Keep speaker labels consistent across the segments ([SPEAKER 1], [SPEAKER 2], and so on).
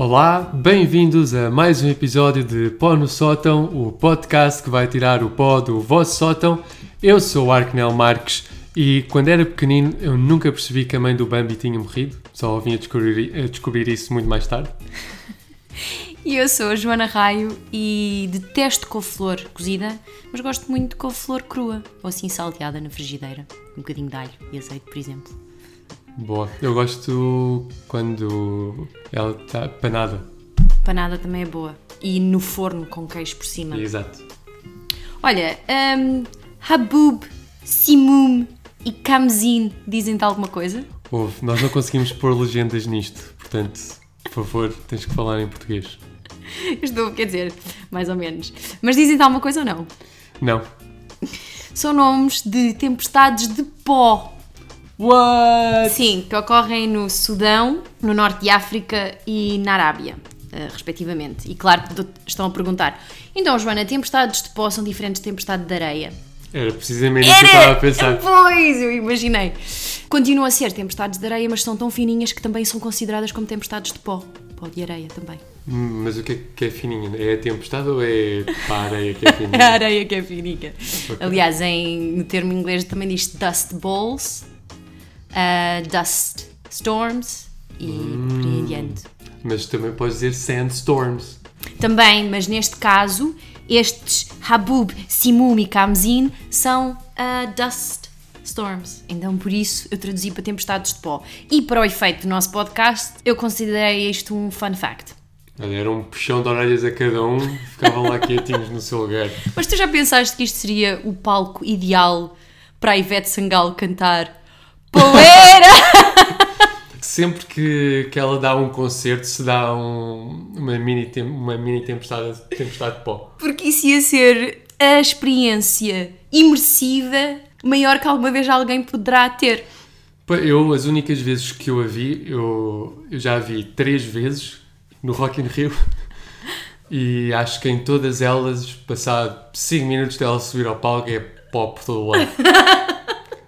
[SPEAKER 1] Olá, bem-vindos a mais um episódio de Pó no Sótão, o podcast que vai tirar o pó do vosso sótão. Eu sou o Arquenel Marques e quando era pequenino eu nunca percebi que a mãe do Bambi tinha morrido, só vim a descobrir, a descobrir isso muito mais tarde.
[SPEAKER 2] E eu sou a Joana Raio e detesto couve-flor cozida, mas gosto muito de couve-flor crua, ou assim salteada na frigideira. Um bocadinho de alho e azeite, por exemplo.
[SPEAKER 1] Boa, eu gosto quando ela está panada.
[SPEAKER 2] Panada também é boa. E no forno com queijo por cima.
[SPEAKER 1] Exato.
[SPEAKER 2] Olha, um, Habub, Simum e Kamzin dizem-te alguma coisa?
[SPEAKER 1] Ouve, nós não conseguimos pôr legendas nisto, portanto, por favor, tens que falar em português.
[SPEAKER 2] Estou, quer dizer, mais ou menos. Mas dizem-te alguma coisa ou não?
[SPEAKER 1] Não.
[SPEAKER 2] São nomes de tempestades de pó.
[SPEAKER 1] What?
[SPEAKER 2] Sim, que ocorrem no Sudão, no Norte de África e na Arábia, eh, respectivamente. E claro estão a perguntar: então, Joana, tempestades de pó são diferentes de tempestade de areia?
[SPEAKER 1] Era precisamente isso que eu estava a pensar.
[SPEAKER 2] Pois, eu imaginei. Continuam a ser tempestades de areia, mas são tão fininhas que também são consideradas como tempestades de pó. Pó de areia também.
[SPEAKER 1] Hum, Mas o que é que é fininha? É a tempestade ou é a areia que é
[SPEAKER 2] É a
[SPEAKER 1] fininha?
[SPEAKER 2] areia que é fininha. Aliás, em, no termo inglês também diz dust balls, uh, dust storms e por aí adiante.
[SPEAKER 1] Mas também podes dizer sandstorms.
[SPEAKER 2] Também, mas neste caso, estes Habub, Simum e Kamzin são uh, dust storms. Então, por isso, eu traduzi para tempestades de pó. E para o efeito do nosto podcast, eu considerei isto um fun fact.
[SPEAKER 1] Olha, era um puxão de orelhas a cada um, ficavam lá quietinhos no seu lugar.
[SPEAKER 2] Mas tu já pensaste que isto seria o palco ideal para a Ivete Sangalo cantar Poeira?
[SPEAKER 1] Sempre que, que ela dá um concerto, se dá um- uma, mini uma mini tempestade, tempestade de pó.
[SPEAKER 2] Porque isso ia ser a experiência imersiva maior que alguma vez alguém poderá ter.
[SPEAKER 1] Eu, as únicas vezes que eu a vi, eu, eu já a vi três vezes no Rock in Rio e acho que em todas elas, passado 5 minutos dela subir ao palco, é pó por todo lado.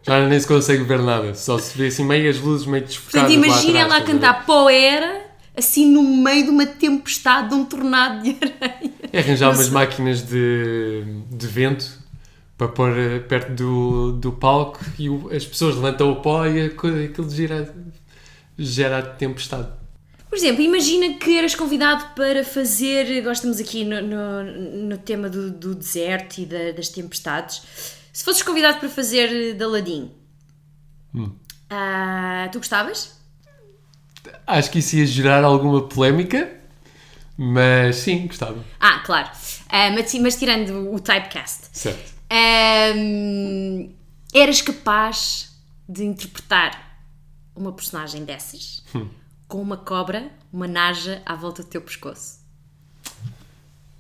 [SPEAKER 1] já nem se consegue ver nada, só se vê assim meias luzes meio desfocadas
[SPEAKER 2] Portanto, imagina ela a cantar Poeira, assim no meio de uma tempestade, de um tornado de areia.
[SPEAKER 1] É arranjar umas máquinas de, de vento para pôr eh, perto do, do palco e o- as pessoas levantam o pó e a coisa- aquilo gira, gera a tempestade.
[SPEAKER 2] Por exemplo, imagina que eras convidado para fazer. Agora estamos aqui no, no, no tema do, do deserto e da- das tempestades. Se fosses convidado para fazer de Aladim, ah, tu gostavas?
[SPEAKER 1] Acho que isso ia gerar alguma polémica, mas sim, gostava.
[SPEAKER 2] Ah, claro. Ah, mas, mas tirando o typecast,
[SPEAKER 1] Certo.
[SPEAKER 2] Eras capaz de interpretar uma personagem dessas com uma cobra, uma naja à volta do teu pescoço.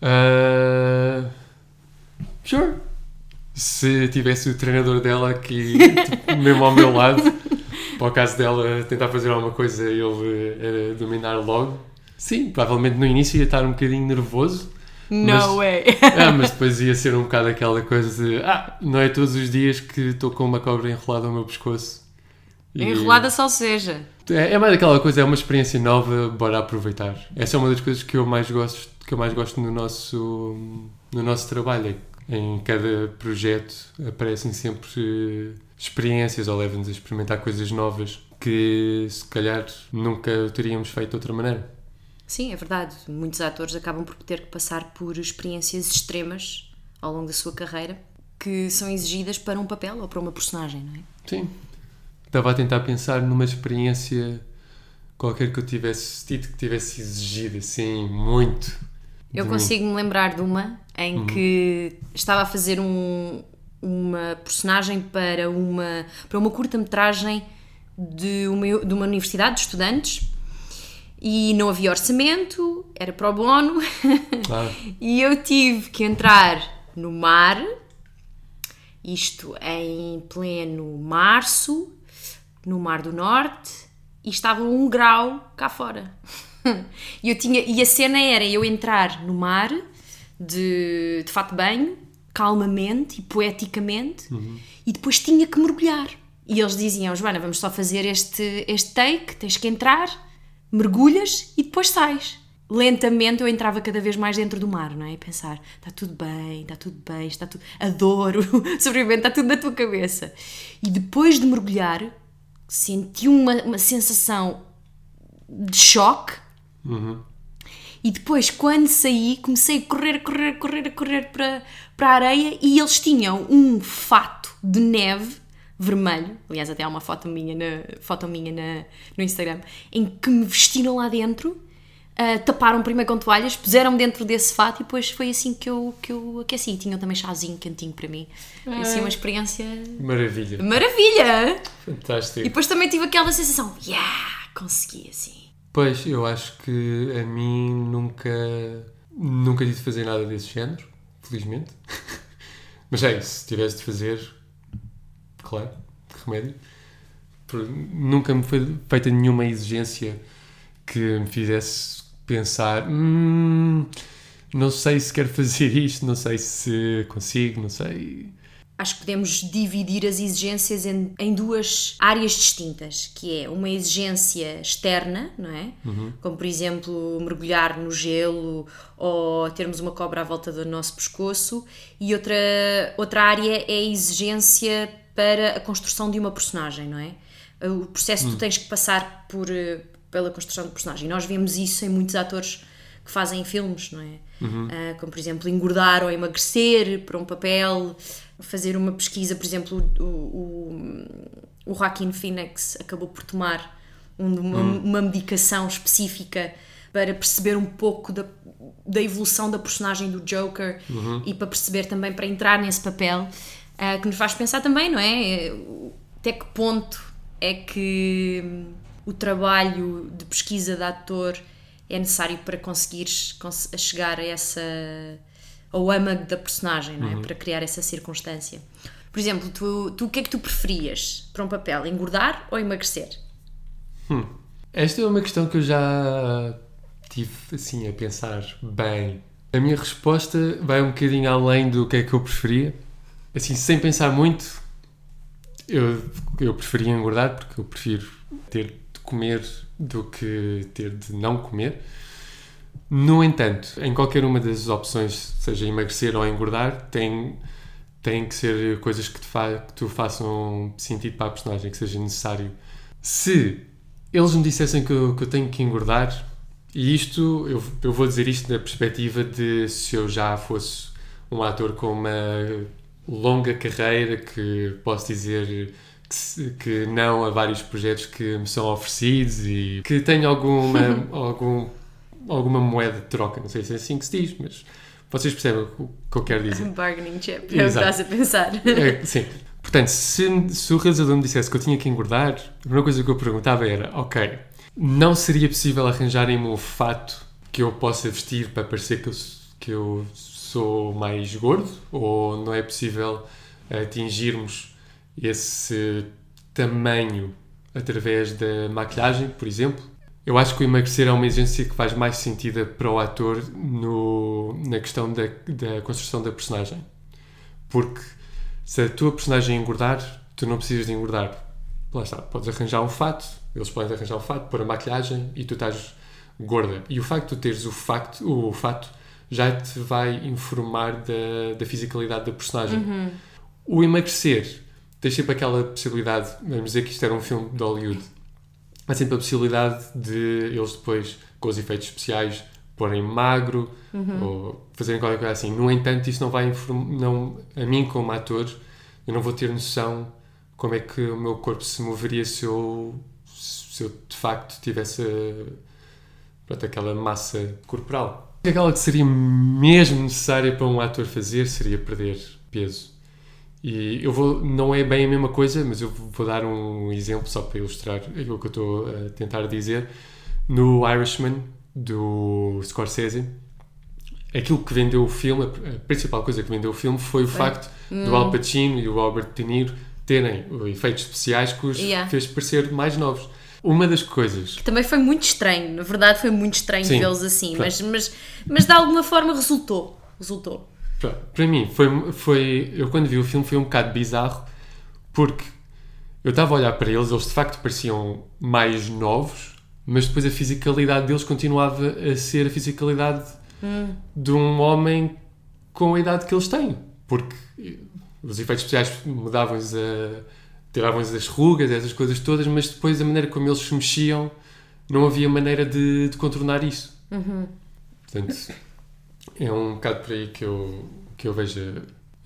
[SPEAKER 1] Ah, sure. Se tivesse o treinador dela aqui, tipo, mesmo ao meu lado, para o caso dela tentar fazer alguma coisa e ele eh, dominar logo, sim, provavelmente no início ia estar um bocadinho nervoso. Mas-
[SPEAKER 2] way!
[SPEAKER 1] Ah, mas depois ia ser um bocado aquela coisa de ah, não é todos os dias que estou com uma cobra enrolada ao meu pescoço. E-
[SPEAKER 2] Enrolada só seja.
[SPEAKER 1] É, é mais aquela coisa, é uma experiência nova, bora aproveitar. Essa é uma das coisas que eu mais gosto, que eu mais gosto no nosso, no nosso trabalho. Em cada projeto aparecem sempre experiências ou levam-nos a experimentar coisas novas que se calhar nunca teríamos feito de outra maneira.
[SPEAKER 2] Sim, é verdade. Muitos atores acabam por ter que passar por experiências extremas ao longo da sua carreira que são exigidas para um papel ou para uma personagem, não é?
[SPEAKER 1] Sim. Estava a tentar pensar numa experiência qualquer que eu tivesse tido que tivesse exigido assim muito.
[SPEAKER 2] Eu consigo me lembrar de uma em que estava a fazer um- uma personagem para uma, para uma curta-metragem de uma, de uma universidade de estudantes e não havia orçamento, era pro bono.
[SPEAKER 1] Ah,
[SPEAKER 2] e eu tive que entrar no mar, isto em pleno março, no Mar do Norte, e estava um grau cá fora. E, eu tinha, e a cena era eu entrar no mar de, de fato banho, calmamente e poeticamente, e depois tinha que mergulhar. E eles diziam, Joana, vamos só fazer este, este take, tens que entrar, mergulhas e depois sais. Lentamente eu entrava cada vez mais dentro do mar, não é? E pensar, está tudo bem, está tudo bem, está tudo. Adoro, sobrevivente, está tudo na tua cabeça. E depois de mergulhar, senti uma, uma sensação de choque. E depois, quando saí, comecei a correr, correr, correr, correr para, para a areia e eles tinham um fato de neve vermelho. Aliás, até há uma foto minha, na, foto minha na, no Instagram em que me vestiram lá dentro, uh, taparam primeiro com toalhas, puseram-me dentro desse fato e depois foi assim que eu, que eu aqueci. E tinham também chazinho quentinho para mim. Foi assim uma experiência.
[SPEAKER 1] Maravilha.
[SPEAKER 2] Maravilha!
[SPEAKER 1] Fantástico.
[SPEAKER 2] E depois também tive aquela sensação, yeah, consegui assim.
[SPEAKER 1] Pois, eu acho que a mim nunca, nunca tive de fazer nada desse género, felizmente. Mas é se tivesse de fazer, claro, que remédio. Nunca me foi feita nenhuma exigência que me fizesse pensar: "Hum, não sei se quero fazer isto, não sei se consigo, não sei.
[SPEAKER 2] Acho que podemos dividir as exigências em, em duas áreas distintas, que é uma exigência externa, não é? Como, por exemplo, mergulhar no gelo ou termos uma cobra à volta do nosso pescoço, e outra, outra área é a exigência para a construção de uma personagem, não é? O processo que tu tens que passar por, eh, pela construção de personagem. Nós vemos isso em muitos atores que fazem filmes, não é? Ah, como, por exemplo, engordar ou emagrecer para um papel, fazer uma pesquisa, por exemplo, o, o, o Joaquin Phoenix acabou por tomar um- uma, uma medicação específica para perceber um pouco da, da evolução da personagem do Joker e para perceber também, para entrar nesse papel, ah, que nos faz pensar também, não é? Até que ponto é que hum, o trabalho de pesquisa de ator é necessário para conseguires cons- chegar a essa ao âmago da personagem, não é? Para criar essa circunstância. Por exemplo, tu, tu o que é que tu preferias para um papel? Engordar ou emagrecer?
[SPEAKER 1] Esta é uma questão que eu já tive assim a pensar bem. A minha resposta vai um bocadinho além do que é que eu preferia. Assim, sem pensar muito, eu, eu preferia engordar porque eu prefiro ter de comer do que ter de não comer. No entanto, em qualquer uma das opções, seja emagrecer ou engordar, tem, tem que ser coisas que te, fa que te façam sentido para a personagem, que seja necessário. Se eles me dissessem que eu, que eu tenho que engordar, e isto, eu, eu vou dizer isto na perspectiva de se eu já fosse um ator com uma longa carreira, que posso dizer que, não a vários projetos que me são oferecidos e que tenho alguma, algum, alguma moeda de troca, não sei se é assim que se diz, mas vocês percebem o que eu quero dizer.
[SPEAKER 2] Bargaining chip,
[SPEAKER 1] é o que estás
[SPEAKER 2] a pensar.
[SPEAKER 1] É, sim. Portanto, se, se o realizador me dissesse que eu tinha que engordar, a primeira coisa que eu perguntava era: ok, não seria possível arranjarem-me um fato que eu possa vestir para parecer que eu, que eu sou mais gordo? Ou não é possível atingirmos esse tamanho através da maquilhagem, por exemplo? Eu acho que o emagrecer é uma exigência que faz mais sentido para o ator no, na questão da, da construção da personagem. Porque se a tua personagem engordar, tu não precisas de engordar. Lá está, podes arranjar um fato, eles podem arranjar um fato, pôr a maquilhagem e tu estás gorda. E o facto de teres o, facto, o fato já te vai informar da, da fisicalidade da personagem. O emagrecer, tens sempre aquela possibilidade, vamos dizer que isto era um filme de Hollywood, há sempre a possibilidade de eles depois, com os efeitos especiais, porem magro ou fazerem qualquer coisa assim. No entanto, isso não vai informar, não, a mim como ator, eu não vou ter noção como é que o meu corpo se moveria se eu, se eu de facto tivesse pronto, aquela massa corporal. Aquela que seria mesmo necessária para um ator fazer seria perder peso. E eu vou, não é bem a mesma coisa, mas eu vou dar um exemplo só para ilustrar aquilo que eu estou a tentar dizer. No Irishman, do Scorsese, aquilo que vendeu o filme, a principal coisa que vendeu o filme foi o facto do Al Pacino e do Robert De Niro terem efeitos especiais que os
[SPEAKER 2] Yeah.
[SPEAKER 1] fez parecer mais novos. Uma das coisas
[SPEAKER 2] Também foi muito estranho, na verdade foi muito estranho vê-los assim,
[SPEAKER 1] Pronto.
[SPEAKER 2] mas, mas, mas de alguma forma resultou. Resultou.
[SPEAKER 1] Para, mim, foi, foi. Eu quando vi o filme foi um bocado bizarro porque eu estava a olhar para eles, eles de facto pareciam mais novos, mas depois a fisicalidade deles continuava a ser a fisicalidade de um homem com a idade que eles têm. Porque os efeitos especiais mudavam-lhes a. tiravam-lhes as rugas, essas coisas todas, mas depois a maneira como eles se mexiam, não havia maneira de, de contornar isso. Portanto, é um bocado por aí que eu, que eu vejo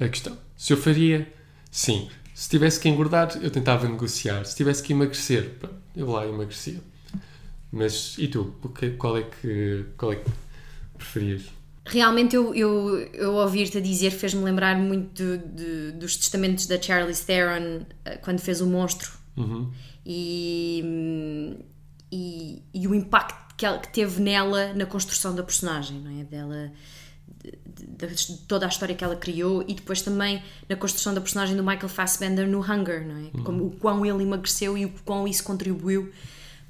[SPEAKER 1] a, questão. Se eu faria, sim. Se tivesse que engordar, eu tentava negociar. Se tivesse que emagrecer, eu lá emagrecia. Mas e tu? Qual é que, qual é que preferias?
[SPEAKER 2] Realmente eu, eu, eu ouvir-te a dizer fez-me lembrar muito do- do- dos testamentos da Charlize Theron eh, quando fez o monstro
[SPEAKER 1] Uhum.
[SPEAKER 2] e, e, e o impacto que, ela, que teve nela na construção da personagem, não é? Dela, de, de- toda a história que ela criou e depois também na construção da personagem do Michael Fassbender no Hunger, não é? Como, o quão ele emagreceu e o quão isso contribuiu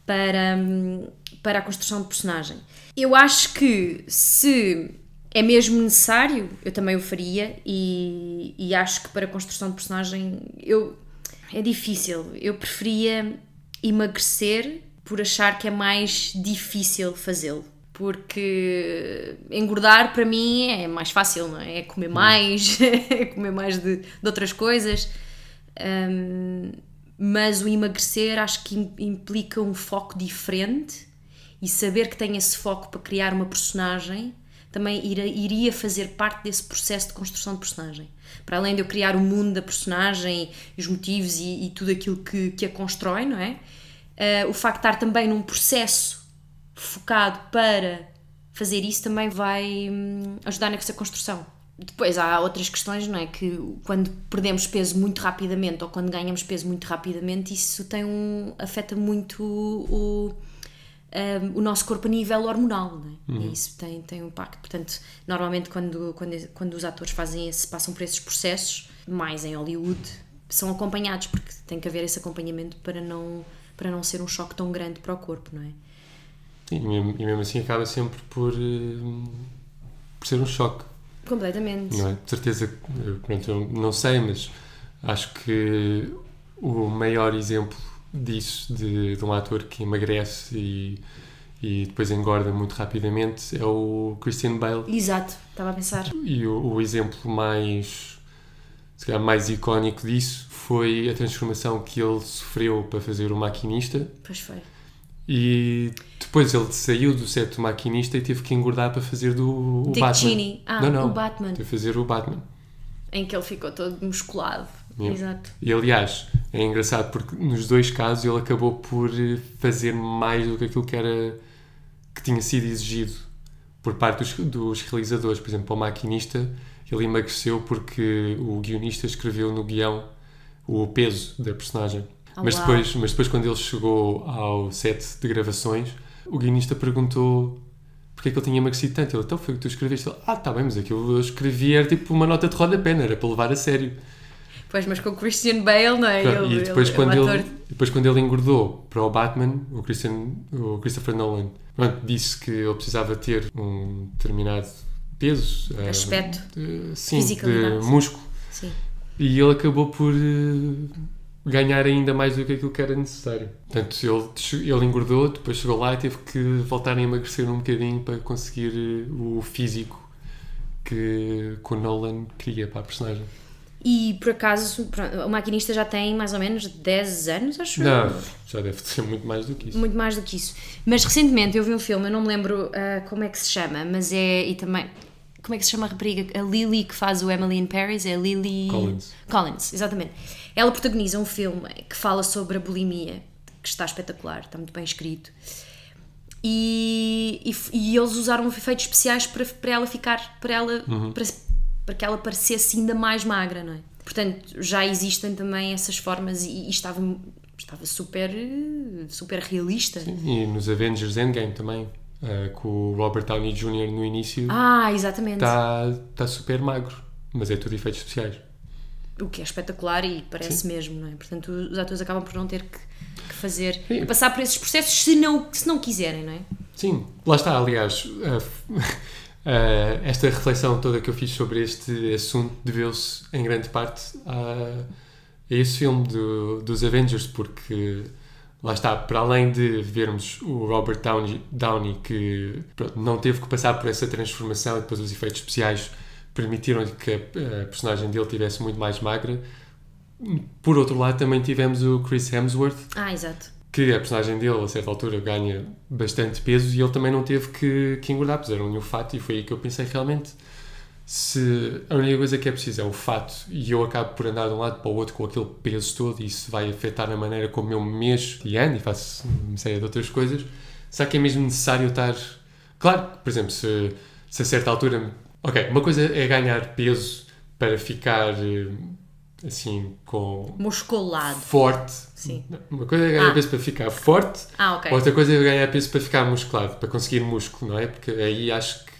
[SPEAKER 2] para, hum, para a construção de personagem. Eu acho que se é mesmo necessário, eu também o faria e, e acho que para a construção de personagem eu, é difícil. Eu preferia emagrecer por achar que é mais difícil fazê-lo. Porque engordar para mim é mais fácil, não é? É comer mais, é comer mais de, de outras coisas. Hum, mas o emagrecer acho que im- implica um foco diferente e saber que tem esse foco para criar uma personagem também iria fazer parte desse processo de construção de personagem. Para além de eu criar o mundo da personagem, os motivos e, e tudo aquilo que, que a constrói, não é? Ah, o facto de estar também num processo focado para fazer isso também vai hum, ajudar nessa construção. Depois há outras questões, não é? Que quando perdemos peso muito rapidamente ou quando ganhamos peso muito rapidamente, isso tem um, afeta muito o, um, o nosso corpo a nível hormonal, não é? E isso tem, tem um impacto. Portanto, normalmente quando, quando, quando os atores fazem esse, passam por esses processos, mais em Hollywood, são acompanhados, porque tem que haver esse acompanhamento para não, para não ser um choque tão grande para o corpo, não é?
[SPEAKER 1] Sim, e mesmo, e mesmo assim acaba sempre por, eh, por ser um choque.
[SPEAKER 2] Completamente.
[SPEAKER 1] Não é? De certeza, eh, pronto, eu não sei, mas acho que o maior exemplo disso, de, de um ator que emagrece e, e depois engorda muito rapidamente, é o Christian Bale.
[SPEAKER 2] Exato, estava a pensar.
[SPEAKER 1] E o, o exemplo mais, se calhar, mais icónico disso foi a transformação que ele sofreu para fazer o maquinista.
[SPEAKER 2] Pois foi.
[SPEAKER 1] E depois ele saiu do set do maquinista e teve que engordar para fazer do o
[SPEAKER 2] Dick
[SPEAKER 1] Batman.
[SPEAKER 2] Cheney. Ah,
[SPEAKER 1] não, não,
[SPEAKER 2] o Batman.
[SPEAKER 1] Teve que fazer o Batman.
[SPEAKER 2] Em que ele ficou todo musculado.
[SPEAKER 1] Yeah.
[SPEAKER 2] Exato.
[SPEAKER 1] E aliás, é engraçado porque nos dois casos ele acabou por fazer mais do que aquilo que era que tinha sido exigido por parte dos, dos realizadores. Por exemplo, para o maquinista, ele emagreceu porque o guionista escreveu no guião o peso da personagem.
[SPEAKER 2] Ah,
[SPEAKER 1] mas,
[SPEAKER 2] uau.
[SPEAKER 1] depois, mas depois, quando ele chegou ao set de gravações, o guionista perguntou porque é que ele tinha emagrecido tanto. Ele, então foi o que tu escreveste. Ele, ah, tá bem, mas aquilo eu escrevi era tipo uma nota de rodapé, não era para levar a sério.
[SPEAKER 2] Pois, mas com o Christian Bale, não é?
[SPEAKER 1] Pronto,
[SPEAKER 2] Ele-
[SPEAKER 1] e depois,
[SPEAKER 2] ele-
[SPEAKER 1] quando
[SPEAKER 2] o
[SPEAKER 1] ele,
[SPEAKER 2] ator-
[SPEAKER 1] depois quando ele engordou para o Batman, o, Christian, o Christopher Nolan pronto, disse que ele precisava ter um determinado peso, eh,
[SPEAKER 2] Aspecto.
[SPEAKER 1] de, sim, de músculo.
[SPEAKER 2] Sim.
[SPEAKER 1] E ele acabou por eh, ganhar ainda mais do que aquilo que era necessário. Portanto, ele, ele engordou, depois chegou lá e teve que voltar a emagrecer um bocadinho para conseguir eh, o físico que, que o Nolan queria para a personagem.
[SPEAKER 2] E por acaso, o maquinista já tem mais ou menos 10 anos, acho eu.
[SPEAKER 1] Não, já deve ser muito mais do que isso.
[SPEAKER 2] Muito mais do que isso. Mas recentemente eu vi um filme, eu não me lembro ah, como é que se chama, mas é. E também. Como é que se chama a rapariga? A Lily que faz o Emily in Paris? É a Lily.
[SPEAKER 1] Collins.
[SPEAKER 2] Collins, exatamente. Ela protagoniza um filme que fala sobre a bulimia, que está espetacular, está muito bem escrito. E, e, e eles usaram efeitos especiais para, para ela ficar. Para, ela, para, para que ela parecesse ainda mais magra, não é? Portanto, já existem também essas formas e, e estava, estava super, super realista.
[SPEAKER 1] E nos Avengers Endgame também, eh, com o Robert Downey Jr. no início,
[SPEAKER 2] Ah, exatamente.
[SPEAKER 1] está tá super magro, mas é tudo efeitos especiais.
[SPEAKER 2] O que é espetacular e parece mesmo, não é? Portanto, os atores acabam por não ter que, que fazer,
[SPEAKER 1] Sim.
[SPEAKER 2] passar por esses processos se não, se não quiserem, não é?
[SPEAKER 1] Sim, lá está, aliás, eh, eh, esta reflexão toda que eu fiz sobre este assunto deveu-se em grande parte a, a esse filme do- dos Avengers, porque lá está, para além de vermos o Robert Downey, Downey que pronto, não teve que passar por essa transformação e depois os efeitos especiais permitiram que a, a personagem dele tivesse muito mais magra. Por outro lado, também tivemos o Chris Hemsworth,
[SPEAKER 2] Ah, exato.
[SPEAKER 1] que a personagem dele, a certa altura, ganha bastante peso e ele também não teve que, que engordar, puseram-lhe o fato e foi aí que eu pensei realmente se a única coisa que é preciso é o fato e eu acabo por andar de um lado para o outro com aquele peso todo e isso vai afetar a maneira como eu me mexo e ando e faço uma série de outras coisas, será que é mesmo necessário estar... Claro, por exemplo, se, se a certa altura... Ok, uma coisa é ganhar peso para ficar eh, assim com
[SPEAKER 2] Musculado.
[SPEAKER 1] forte.
[SPEAKER 2] Sim.
[SPEAKER 1] Uma coisa é ganhar
[SPEAKER 2] Ah.
[SPEAKER 1] peso para ficar forte,
[SPEAKER 2] Ah, ok.
[SPEAKER 1] outra coisa é ganhar peso para ficar musculado, para conseguir músculo, não é? Porque aí acho que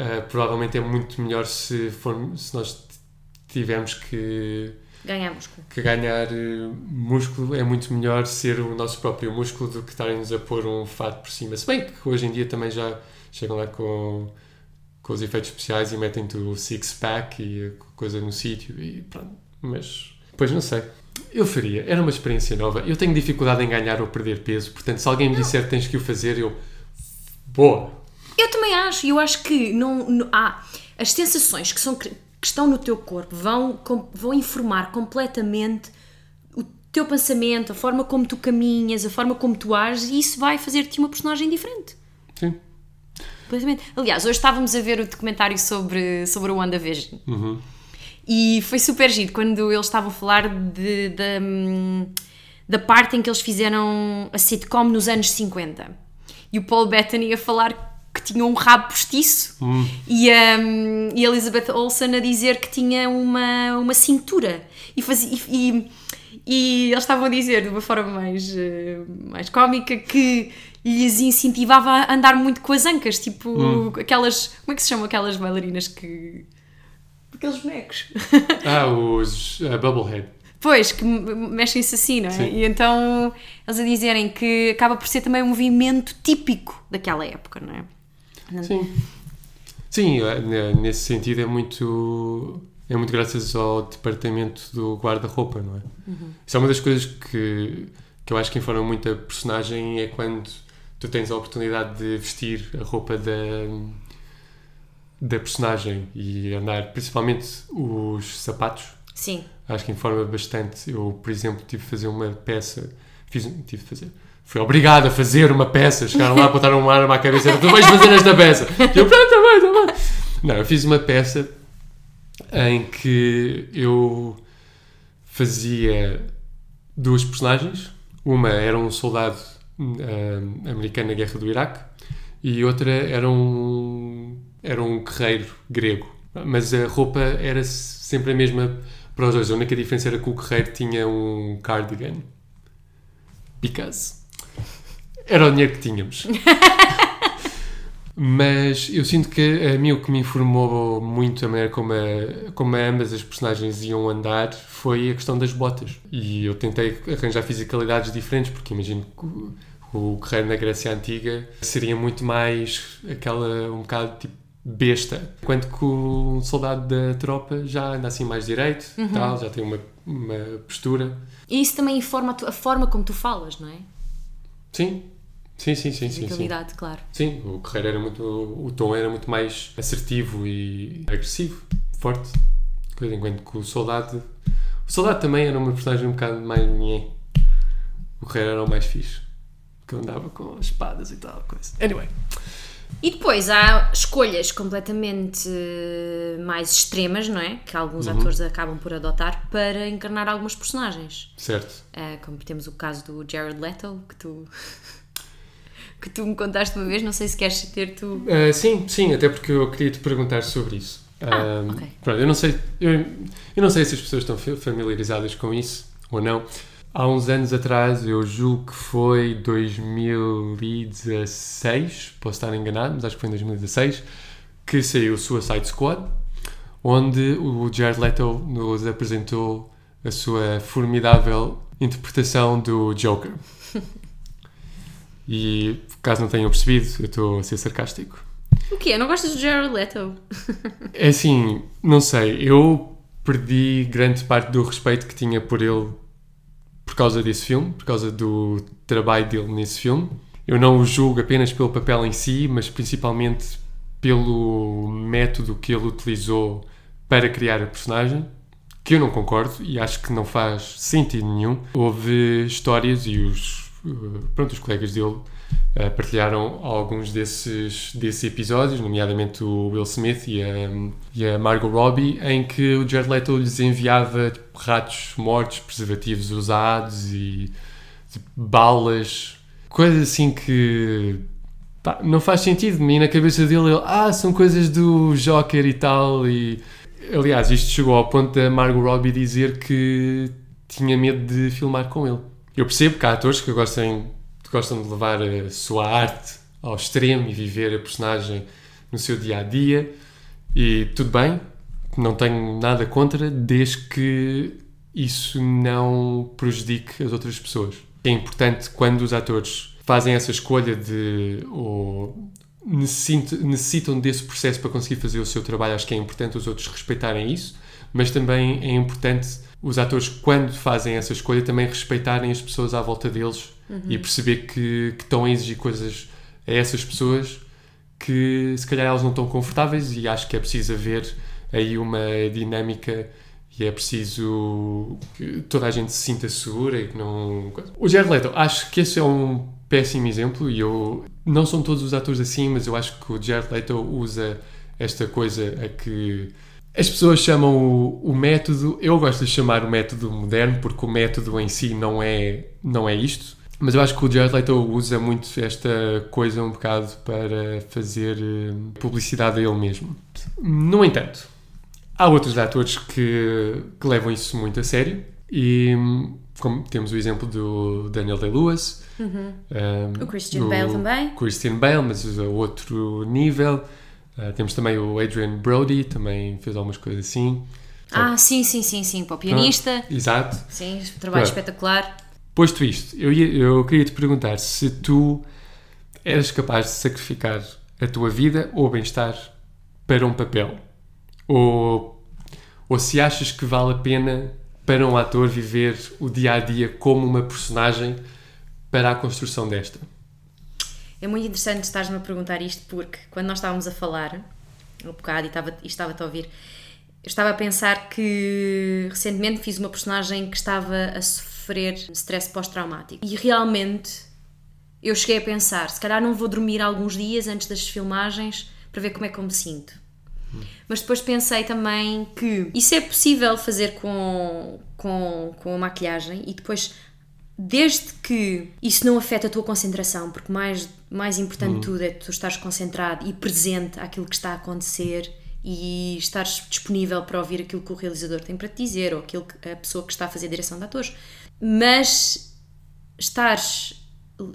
[SPEAKER 1] ah, provavelmente é muito melhor se, for, se nós tivermos que,
[SPEAKER 2] Ganhar músculo.
[SPEAKER 1] que ganhar eh, músculo, é muito melhor ser o nosso próprio músculo do que estarem-nos a pôr um fato por cima. Se bem que hoje em dia também já chegam lá com, com os efeitos especiais e metem-te o six-pack e a coisa no sítio e pronto. Mas, pois não sei. Eu faria, era uma experiência nova. Eu tenho dificuldade em ganhar ou perder peso, portanto, se alguém me disser que tens que o fazer, eu. Boa!
[SPEAKER 2] Eu também acho, e eu acho que não, não- há as sensações que, são, que estão no teu corpo vão, com- vão informar completamente o teu pensamento, a forma como tu caminhas, a forma como tu ages, e isso vai fazer-te uma personagem diferente.
[SPEAKER 1] Sim.
[SPEAKER 2] Completamente. Aliás, hoje estávamos a ver o documentário sobre, sobre o WandaVision. E foi super giro quando eles estavam a falar de, da, hum, da parte em que eles fizeram a sitcom nos anos 50. E o Paul Bettany a falar que tinha um rabo postiço e, a, e Elizabeth Olsen a dizer que tinha uma, uma cintura. E, fazia, e, e, eles estavam a dizer de uma forma mais, eh, mais cómica que lhes incentivava a andar muito com as ancas, tipo aquelas. Como é que se chamam aquelas bailarinas que. Aqueles bonecos.
[SPEAKER 1] Ah, os ah, Bubblehead.
[SPEAKER 2] Pois, que me- mexem-se assim, não é?
[SPEAKER 1] Sim.
[SPEAKER 2] E então eles a dizerem que acaba por ser também um movimento típico daquela época, não é?
[SPEAKER 1] Sim. Sim, é, ne- nesse sentido é muito. É muito graças ao departamento do guarda-roupa, não é? Isso é uma das coisas que, que eu acho que informa muito a personagem é quando tu tens a oportunidade de vestir a roupa da, da personagem e andar, principalmente os sapatos,
[SPEAKER 2] Sim.
[SPEAKER 1] acho que informa bastante. Eu, por exemplo, tive de fazer uma peça, fiz, tive de fazer, fui obrigado a fazer uma peça, chegaram lá, botaram uma arma à cabeça, tu vais fazer esta peça. E eu, pronto, tá bem. Não, eu fiz uma peça em que eu fazia duas personagens. Uma era um soldado ah, americano na guerra do Iraque e outra era um, era um guerreiro grego. Mas a roupa era sempre a mesma para os dois. A única diferença era que o guerreiro tinha um cardigan. Because. Era o dinheiro que tínhamos. Mas eu sinto que a mim o que me informou muito a maneira como, a, como ambas as personagens iam andar foi a questão das botas. E eu tentei arranjar fisicalidades diferentes, porque imagino que o, guerreiro na Grécia Antiga seria muito mais aquela, um bocado tipo besta. Enquanto que o soldado da tropa já anda assim mais direito, tal, já tem uma, uma postura.
[SPEAKER 2] E isso também informa a, tu- a forma como tu falas, não é?
[SPEAKER 1] Sim, sim, sim, sim. sim, sim.
[SPEAKER 2] Claro.
[SPEAKER 1] Sim, o Guerreiro era muito. O tom era muito mais assertivo e agressivo, forte. Coisa, enquanto que o Soldado. O Soldado também era uma personagem um bocado mais. O Guerreiro era o mais fixe. Que andava com as espadas e tal, coisa. Anyway.
[SPEAKER 2] E depois há escolhas completamente eh, mais extremas, não é? Que alguns atores acabam por adotar para encarnar algumas personagens.
[SPEAKER 1] Certo.
[SPEAKER 2] Eh, como temos o caso do Jared Leto, que tu, que tu me contaste uma vez, não sei se queres ter tu.
[SPEAKER 1] Ah, sim, sim, até porque eu queria te perguntar sobre isso.
[SPEAKER 2] Ah,
[SPEAKER 1] Ah,
[SPEAKER 2] ok.
[SPEAKER 1] Pronto, eu não sei, eu, eu não sei se as pessoas estão fa- familiarizadas com isso ou não. Há uns anos atrás, eu julgo que foi 2016, posso estar enganado, mas acho que foi em 2016, que saiu o Suicide Squad, onde o Jared Leto nos apresentou a sua formidável interpretação do Joker. E, caso não tenham percebido, eu estou a ser sarcástico.
[SPEAKER 2] O quê? Não gostas do Jared Leto?
[SPEAKER 1] É assim, não sei, eu perdi grande parte do respeito que tinha por ele por causa desse filme, por causa do trabalho dele nesse filme. Eu não o julgo apenas pelo papel em si, mas principalmente pelo método que ele utilizou para criar a personagem, que eu não concordo e acho que não faz sentido nenhum. Houve histórias e os, pronto, os colegas dele uh, partilharam alguns desses, desses episódios, nomeadamente o Will Smith e a, e a Margot Robbie, em que o Jared Leto lhes enviava tipo, ratos mortos, preservativos usados e tipo, balas, coisas assim que pá, não faz sentido. E na cabeça dele, ele, ah, são coisas do Joker e tal. E aliás, isto chegou ao ponto da Margot Robbie dizer que tinha medo de filmar com ele. Eu percebo que há atores que gostem, gostam de levar a sua arte ao extremo e viver a personagem no seu dia a dia, e tudo bem, não tenho nada contra, desde que isso não prejudique as outras pessoas. É importante quando os atores fazem essa escolha de ou necessitam desse processo para conseguir fazer o seu trabalho, acho que é importante os outros respeitarem isso, mas também é importante os atores, quando fazem essa escolha, também respeitarem as pessoas à volta deles uhum. e perceber que, que estão a exigir coisas a essas pessoas que se calhar elas não estão confortáveis e acho que é preciso haver aí uma dinâmica e é preciso que toda a gente se sinta segura e que não... O Jared Leto, acho que esse é um péssimo exemplo e eu não são todos os atores assim, mas eu acho que o Jared Leto usa esta coisa a que as pessoas chamam o, o, método, eu gosto de chamar o método moderno porque o método em si não é não é isto, mas eu acho que o Jared Leto usa muito esta coisa um bocado para fazer eh, publicidade a ele mesmo. No entanto, há outros atores que, que levam isso muito a sério e como temos o exemplo do Daniel Day-Lewis,
[SPEAKER 2] uhum. um, o Christian o Bale também.
[SPEAKER 1] Christian Bale, mas a outro nível. Uh, temos também o Adrian Brody, também fez algumas coisas assim.
[SPEAKER 2] Ah, sim, sim, sim, sim, para o pianista.
[SPEAKER 1] Ah, exato.
[SPEAKER 2] Sim, trabalho espetacular.
[SPEAKER 1] Posto isto, eu, ia, eu queria te perguntar se tu eras capaz de sacrificar a tua vida ou bem-estar para um papel. Ou, ou se achas que vale a pena para um ator viver o dia a dia como uma personagem para a construção desta?
[SPEAKER 2] É muito interessante estares-me a perguntar isto porque quando nós estávamos a falar, um bocado e estava, estava-te a ouvir, eu estava a pensar que recentemente fiz uma personagem que estava a sofrer stress pós-traumático. E realmente eu cheguei a pensar, se calhar não vou dormir alguns dias antes das filmagens para ver como é que eu me sinto. Mas depois pensei também que isso é possível fazer com, com, com a maquilhagem e depois, desde que isso não afeta a tua concentração, porque mais, mais importante de tudo é tu estares concentrado e presente àquilo que está a acontecer e estares disponível para ouvir aquilo que o realizador tem para te dizer ou aquilo que a pessoa que está a fazer a direção de atores. Mas estares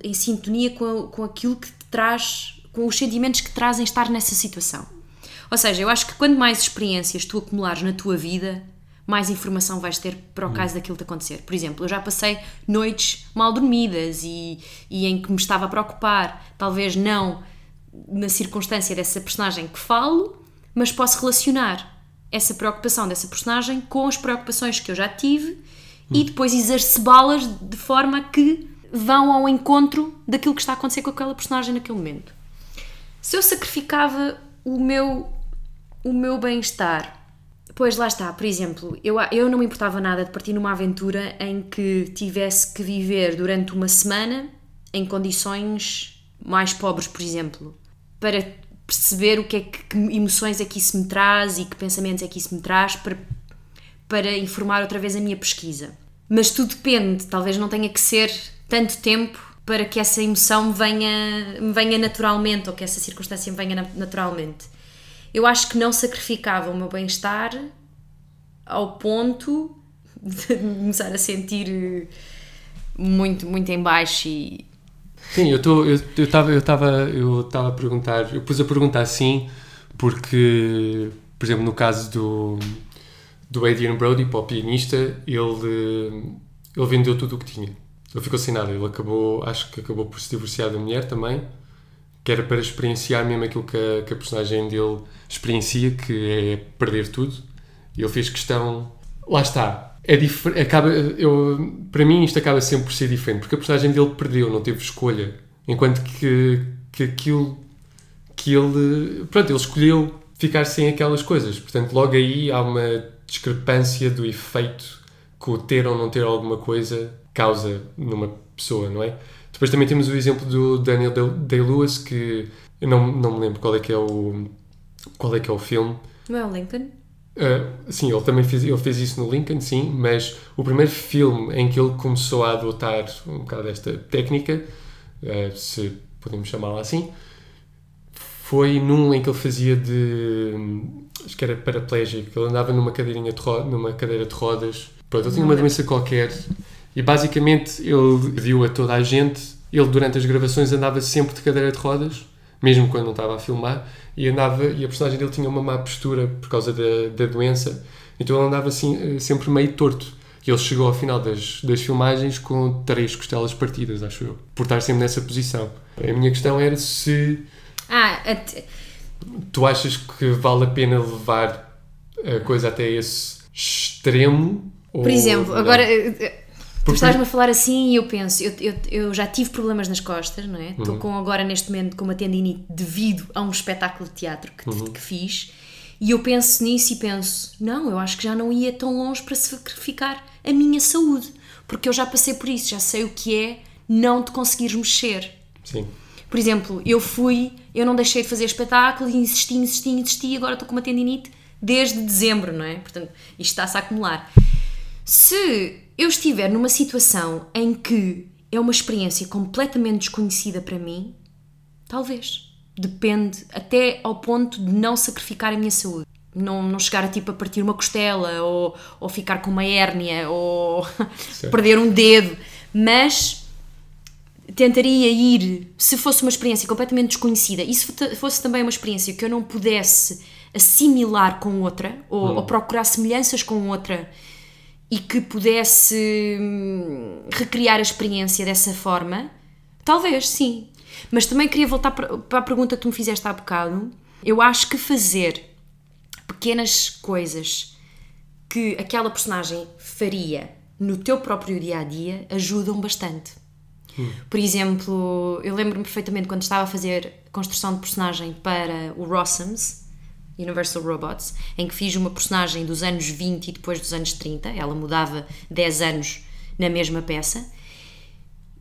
[SPEAKER 2] em sintonia com, com aquilo que te traz, com os sentimentos que trazem estar nessa situação. Ou seja, eu acho que quanto mais experiências tu acumulares na tua vida, mais informação vais ter para o caso hum. daquilo te acontecer. Por exemplo, eu já passei noites mal dormidas e, e em que me estava a preocupar, talvez não na circunstância dessa personagem que falo, mas posso relacionar essa preocupação dessa personagem com as preocupações que eu já tive hum. e depois exacerbá-las de forma que vão ao encontro daquilo que está a acontecer com aquela personagem naquele momento. Se eu sacrificava o meu o meu bem-estar. Pois lá está, por exemplo, eu, eu não me importava nada de partir numa aventura em que tivesse que viver durante uma semana em condições mais pobres, por exemplo, para perceber o que é que, que emoções é que isso me traz e que pensamentos é que isso me traz para, para informar outra vez a minha pesquisa. Mas tudo depende, talvez não tenha que ser tanto tempo para que essa emoção venha, venha naturalmente ou que essa circunstância venha naturalmente eu acho que não sacrificava o meu bem-estar ao ponto de começar a sentir eh, muito, muito em baixo e...
[SPEAKER 1] Sim, eu estava eu, eu tava, eu tava, eu a perguntar, eu pus a perguntar assim porque, por exemplo, no caso do, do Adrian Brody, para o pianista, ele, ele vendeu tudo o que tinha. Ele ficou sem nada, ele acabou, acho que acabou por se divorciar da mulher também, que era para experienciar mesmo aquilo que a, que a personagem dele experiencia, que é perder tudo. E ele fez questão. Lá está. é diferente. Acaba, eu, para mim, isto acaba sempre por ser diferente, porque a personagem dele perdeu, não teve escolha. Enquanto que, que aquilo que ele. Pronto, ele escolheu ficar sem aquelas coisas. Portanto, logo aí há uma discrepância do efeito que o ter ou não ter alguma coisa causa numa pessoa, não é? Depois também temos o exemplo do Daniel Day-Lewis, que eu não, não me lembro qual é que é o, qual é que é o filme.
[SPEAKER 2] Não é o Lincoln?
[SPEAKER 1] Uh, sim, ele também fez, ele fez isso no Lincoln, sim, mas o primeiro filme em que ele começou a adotar um bocado desta técnica, uh, se podemos chamá-la assim, foi num em que ele fazia de. acho que era paraplégico, ele andava numa, cadeirinha de numa cadeira de rodas. Pronto, ele tinha uma doença qualquer e basicamente ele viu a toda a gente. Ele, durante as gravações, andava sempre de cadeira de rodas, mesmo quando não estava a filmar e andava e a personagem dele tinha uma má postura por causa da, da doença então ele andava assim eh, sempre meio torto e ele chegou ao final das, das filmagens com três costelas partidas acho eu por estar sempre nessa posição a minha questão era se
[SPEAKER 2] ah, até...
[SPEAKER 1] tu achas que vale a pena levar a coisa até esse extremo
[SPEAKER 2] por exemplo não? agora Tu estás-me a falar assim e eu penso, eu, eu, eu, já tive problemas nas costas, não é? Estou uhum. com agora neste momento com uma tendinite devido a um espetáculo de teatro que, uhum. que fiz e eu penso nisso e penso, não, eu acho que já não ia tão longe para sacrificar a minha saúde, porque eu já passei por isso, já sei o que é não te conseguires mexer.
[SPEAKER 1] Sim.
[SPEAKER 2] Por exemplo, eu fui, eu não deixei de fazer espetáculo e insisti, insisti, insisti e agora estou com uma tendinite desde dezembro, não é? Portanto, isto está-se a acumular. Se eu estiver numa situação em que é uma experiência completamente desconhecida para mim, talvez. Depende, até ao ponto de não sacrificar a minha saúde. Não, não chegar a tipo a partir uma costela ou, ou ficar com uma hérnia ou perder um dedo, mas tentaria ir, se fosse uma experiência completamente desconhecida e se fosse também uma experiência que eu não pudesse assimilar com outra ou, hum. ou procurar semelhanças com outra e que pudesse hum, recriar a experiência dessa forma, talvez sim. Mas também queria voltar para a pergunta que tu me fizeste há bocado. Eu acho que fazer pequenas coisas que aquela personagem faria no teu próprio dia a dia ajudam bastante. Hum. Por exemplo, eu lembro-me perfeitamente quando estava a fazer construção de personagem para o Rossums, Universal Robots, em que fiz uma personagem dos anos 20 e depois dos anos 30, ela mudava 10 anos na mesma peça.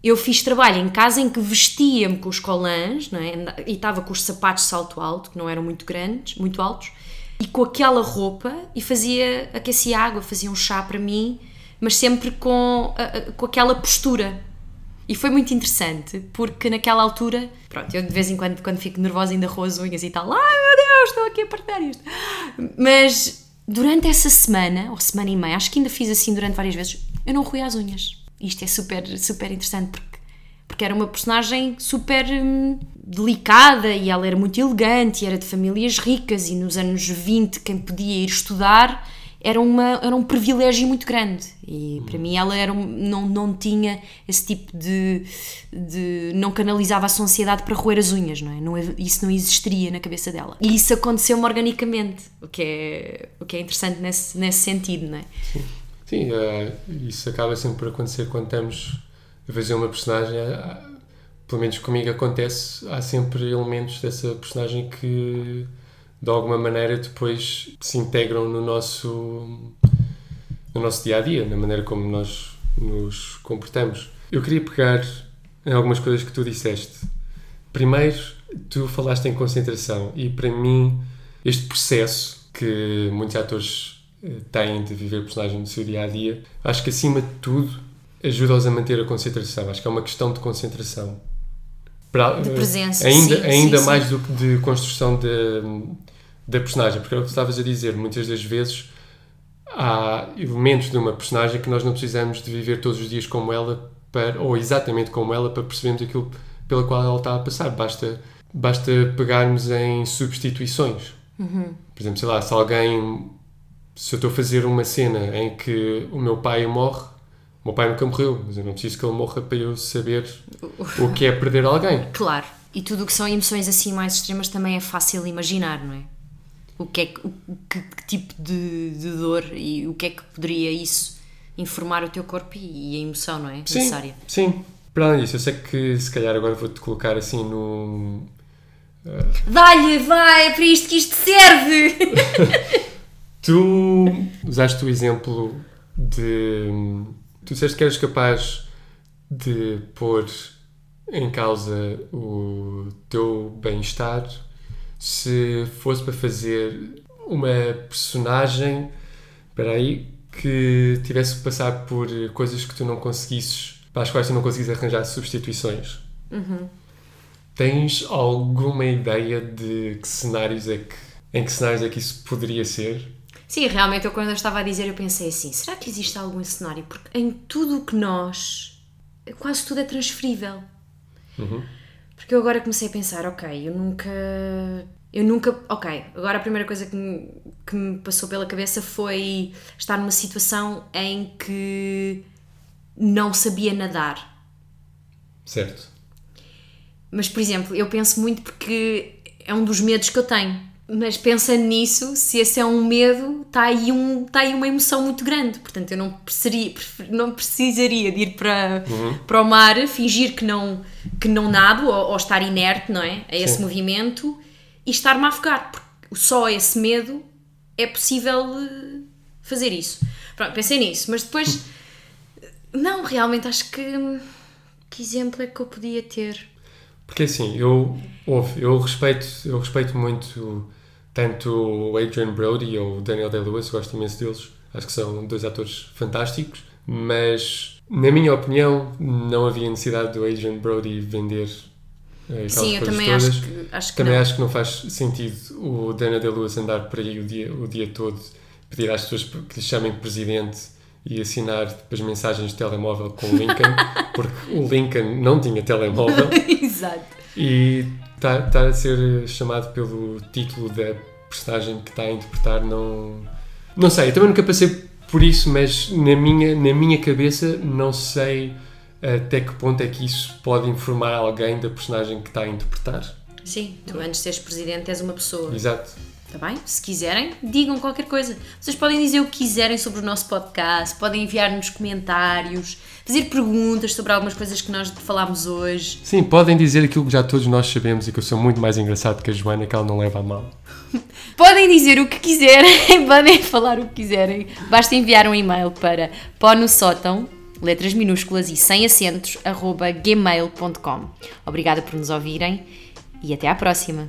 [SPEAKER 2] Eu fiz trabalho em casa em que vestia-me com os colãs é? e estava com os sapatos de salto alto, que não eram muito grandes, muito altos, e com aquela roupa e fazia, aquecia água, fazia um chá para mim, mas sempre com, com aquela postura e foi muito interessante, porque naquela altura, pronto, eu de vez em quando, quando fico nervosa, ainda roo as unhas e tal, ai Deus, estou aqui a partilhar isto. Mas durante essa semana, ou semana e meia, acho que ainda fiz assim durante várias vezes, eu não roí as unhas. Isto é super, super interessante, porque, porque era uma personagem super hum, delicada e ela era muito elegante e era de famílias ricas e nos anos 20 quem podia ir estudar era, uma, era um privilégio muito grande e para mim ela era um, não, não tinha esse tipo de, de. não canalizava a sua ansiedade para roer as unhas, não é? Não, isso não existiria na cabeça dela. E isso aconteceu-me organicamente, o que é, o que é interessante nesse, nesse sentido, não é?
[SPEAKER 1] Sim, Sim uh, isso acaba sempre por acontecer quando estamos a fazer uma personagem. Uh, pelo menos comigo acontece, há sempre elementos dessa personagem que de alguma maneira depois se integram no nosso no nosso dia a dia, na maneira como nós nos comportamos. Eu queria pegar em algumas coisas que tu disseste. Primeiro, tu falaste em concentração e para mim este processo que muitos atores eh, têm de viver personagem no seu dia a dia, acho que acima de tudo ajuda-os a manter a concentração. Acho que é uma questão de concentração.
[SPEAKER 2] Para, de presença,
[SPEAKER 1] ainda,
[SPEAKER 2] sim,
[SPEAKER 1] ainda
[SPEAKER 2] sim,
[SPEAKER 1] mais
[SPEAKER 2] sim.
[SPEAKER 1] do que de construção de, da personagem, porque é o que estavas a dizer, muitas das vezes há elementos de uma personagem que nós não precisamos de viver todos os dias como ela, para, ou exatamente como ela, para percebermos aquilo pela qual ela está a passar. Basta, basta pegarmos em substituições.
[SPEAKER 2] Uhum.
[SPEAKER 1] Por exemplo, sei lá, se alguém. Se eu estou a fazer uma cena em que o meu pai morre, o meu pai nunca morreu, mas eu não preciso que ele morra para eu saber o que é perder alguém.
[SPEAKER 2] Claro. E tudo o que são emoções assim mais extremas também é fácil imaginar, não é? O que é que, o, que, que tipo de, de, dor e o que é que poderia isso informar o teu corpo e a emoção, não é?
[SPEAKER 1] Sim,
[SPEAKER 2] Necessária.
[SPEAKER 1] sim. Para além disso, eu sei que se calhar agora vou-te colocar assim num.
[SPEAKER 2] Dá-lhe, vai, é para isto que isto serve!
[SPEAKER 1] Tu usaste o exemplo de. Tu disseste que eras capaz de pôr em causa o teu bem-estar se fosse para fazer uma personagem. Espera aí. Que tivesse que passar por coisas que tu não conseguisses. para as quais tu não conseguisses arranjar substituições. Tens alguma ideia de que cenários é que. em que cenários é que isso poderia ser?
[SPEAKER 2] Sim, realmente eu quando eu estava a dizer eu pensei assim, será que existe algum cenário? Porque em tudo o que nós, quase tudo é transferível. Porque eu agora comecei a pensar, ok, eu nunca, eu nunca, ok, agora a primeira coisa que me, que me passou pela cabeça foi estar numa situação em que não sabia nadar.
[SPEAKER 1] Certo.
[SPEAKER 2] Mas, por exemplo, eu penso muito porque é um dos medos que eu tenho. Mas pensando nisso, se esse é um medo, está aí, um, está aí uma emoção muito grande. Portanto, eu não precisaria, não precisaria de ir para, para o mar, fingir que não, que não nado ou, ou estar inerte, não é? A esse
[SPEAKER 1] Sim.
[SPEAKER 2] movimento e estar-me a afogar. Porque só esse medo é possível eh, fazer isso. Pronto, pensei nisso. Mas depois, não, realmente acho que. Que exemplo é que eu podia ter?
[SPEAKER 1] Porque assim, eu, ouve, eu, respeito, eu respeito muito tanto o Adrian Brody ou o Daniel Day-Lewis, gosto imenso deles, acho que são dois atores fantásticos, mas na minha opinião não havia necessidade do Adrian Brody vender eh,
[SPEAKER 2] Sim, eu
[SPEAKER 1] coisas
[SPEAKER 2] também
[SPEAKER 1] todas.
[SPEAKER 2] acho que, acho que
[SPEAKER 1] Também
[SPEAKER 2] não.
[SPEAKER 1] acho que não faz sentido o Daniel Day-Lewis andar por aí o dia, o dia todo, pedir às pessoas que lhe chamem presidente e assinar depois mensagens de telemóvel com o Lincoln, porque o Lincoln não tinha telemóvel
[SPEAKER 2] Exato.
[SPEAKER 1] e estar a ser chamado pelo título da personagem que está a interpretar não... Não sei, eu também nunca passei por isso, mas na minha, na minha cabeça não sei até que ponto é que isso pode informar alguém da personagem que está a interpretar.
[SPEAKER 2] Sim, tu antes de seres presidente és uma pessoa.
[SPEAKER 1] Exato.
[SPEAKER 2] Está bem? Se quiserem, digam qualquer coisa. Vocês podem dizer o que quiserem sobre o nosso podcast, podem enviar-nos comentários, fazer perguntas sobre algumas coisas que nós falámos hoje.
[SPEAKER 1] Sim, podem dizer aquilo que já todos nós sabemos e que eu sou muito mais engraçado que a Joana, que ela não leva a mal.
[SPEAKER 2] Podem dizer o que quiserem, podem falar o que quiserem. Basta enviar um e-mail para ponosótão, letras minúsculas e sem acentos, arroba gmail.com. Obrigada por nos ouvirem e até à próxima.